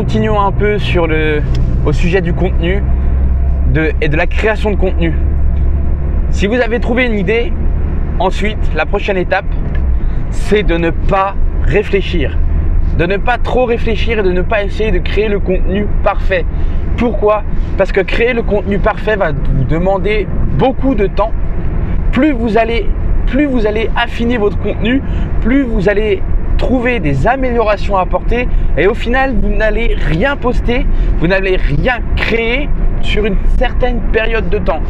continuons un peu sur le, au sujet du contenu et de la création de contenu. Si vous avez trouvé une idée, ensuite, la prochaine étape, c'est de ne pas réfléchir. De ne pas trop réfléchir et de ne pas essayer de créer le contenu parfait. Pourquoi? Parce que créer le contenu parfait va vous demander beaucoup de temps. Plus vous allez, plus vous allez affiner votre contenu, plus vous allez trouver des améliorations à apporter et au final vous n'allez rien poster, vous n'allez rien créer sur une certaine période de temps.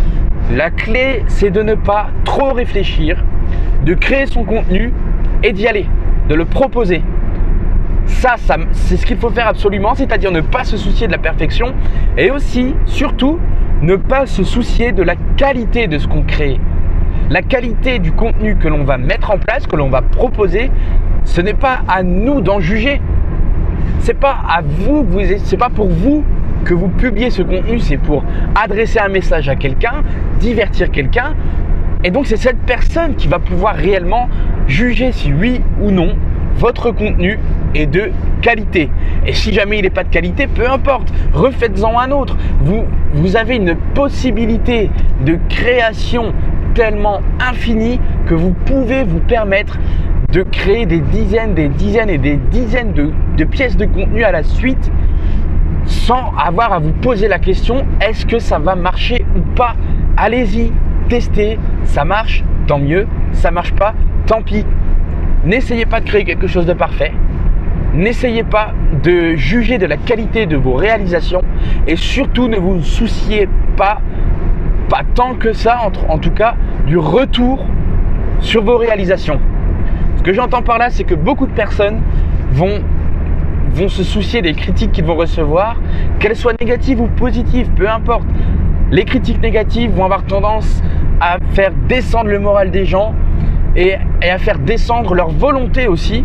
La clé c'est de ne pas trop réfléchir, de créer son contenu et d'y aller, de le proposer. Ça, ça c'est ce qu'il faut faire absolument, c'est-à-dire ne pas se soucier de la perfection et aussi, surtout, ne pas se soucier de la qualité de ce qu'on crée. La qualité du contenu que l'on va mettre en place, que l'on va proposer, ce n'est pas à nous d'en juger. C'est pas à vous, c'est pas pour vous que vous publiez ce contenu, c'est pour adresser un message à quelqu'un, divertir quelqu'un. Et donc c'est cette personne qui va pouvoir réellement juger si oui ou non votre contenu est de qualité. Et si jamais il n'est pas de qualité, peu importe, refaites-en un autre. Vous avez une possibilité de création tellement infinie que vous pouvez vous permettre de créer des dizaines, des dizaines et des dizaines de, pièces de contenu à la suite sans avoir à vous poser la question est-ce que ça va marcher ou pas? Allez-y, testez, ça marche, tant mieux, ça marche pas, tant pis. N'essayez pas de créer quelque chose de parfait. N'essayez pas de juger de la qualité de vos réalisations et surtout ne vous souciez pas, pas tant que ça, en tout cas, du retour sur vos réalisations. Ce que j'entends par là, c'est que beaucoup de personnes vont, vont se soucier des critiques qu'ils vont recevoir, qu'elles soient négatives ou positives, peu importe. Les critiques négatives vont avoir tendance à faire descendre le moral des gens et, à faire descendre leur volonté aussi.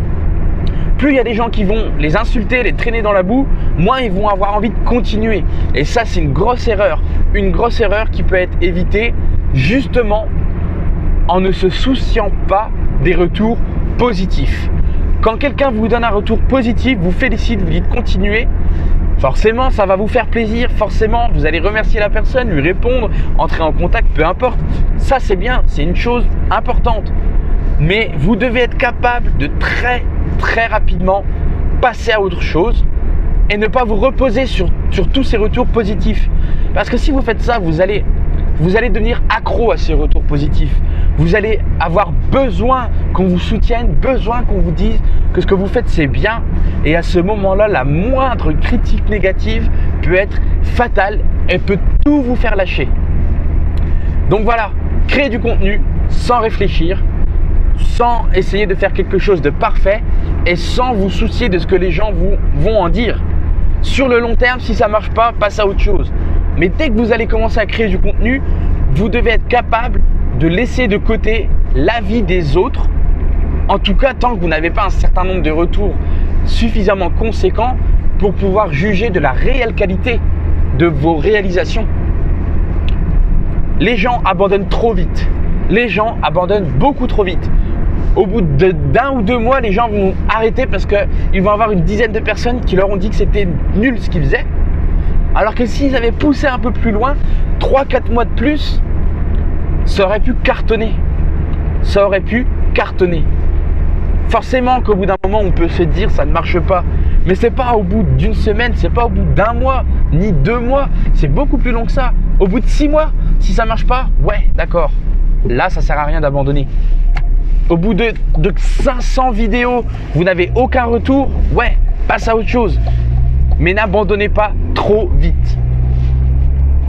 Plus il y a des gens qui vont les insulter, les traîner dans la boue, moins ils vont avoir envie de continuer. Et ça, c'est une grosse erreur. Une grosse erreur qui peut être évitée justement en ne se souciant pas des retours positif. Quand quelqu'un vous donne un retour positif, vous félicite, vous dites continuez, forcément ça va vous faire plaisir, forcément vous allez remercier la personne, lui répondre, entrer en contact, peu importe. Ça c'est bien, c'est une chose importante. Mais vous devez être capable de très très rapidement passer à autre chose et ne pas vous reposer sur, tous ces retours positifs. Parce que si vous faites ça, vous allez devenir accro à ces retours positifs vous allez avoir besoin qu'on vous soutienne, besoin qu'on vous dise que ce que vous faites c'est bien. Et à ce moment-là, la moindre critique négative peut être fatale et peut tout vous faire lâcher. Donc voilà, créer du contenu sans réfléchir, sans essayer de faire quelque chose de parfait et sans vous soucier de ce que les gens vous, vont en dire. Sur le long terme, si ça ne marche pas, passe à autre chose. Mais dès que vous allez commencer à créer du contenu, vous devez être capable de laisser de côté l'avis des autres, en tout cas tant que vous n'avez pas un certain nombre de retours suffisamment conséquents pour pouvoir juger de la réelle qualité de vos réalisations. Les gens abandonnent trop vite. Les gens abandonnent beaucoup trop vite. Au bout d'un ou deux mois, les gens vont arrêter parce qu'ils vont avoir une dizaine de personnes qui leur ont dit que c'était nul ce qu'ils faisaient. Alors que s'ils avaient poussé un peu plus loin, 3-4 mois de plus, ça aurait pu cartonner. Ça aurait pu cartonner. Forcément qu'au bout d'un moment, on peut se dire ça ne marche pas. Mais c'est pas au bout d'une semaine, c'est pas au bout d'un mois, ni deux mois. C'est beaucoup plus long que ça. Au bout de six mois, si ça marche pas, ouais, d'accord. Là, ça sert à rien d'abandonner. Au bout de, de 500 vidéos, vous n'avez aucun retour, ouais, passe à autre chose. Mais n'abandonnez pas trop vite.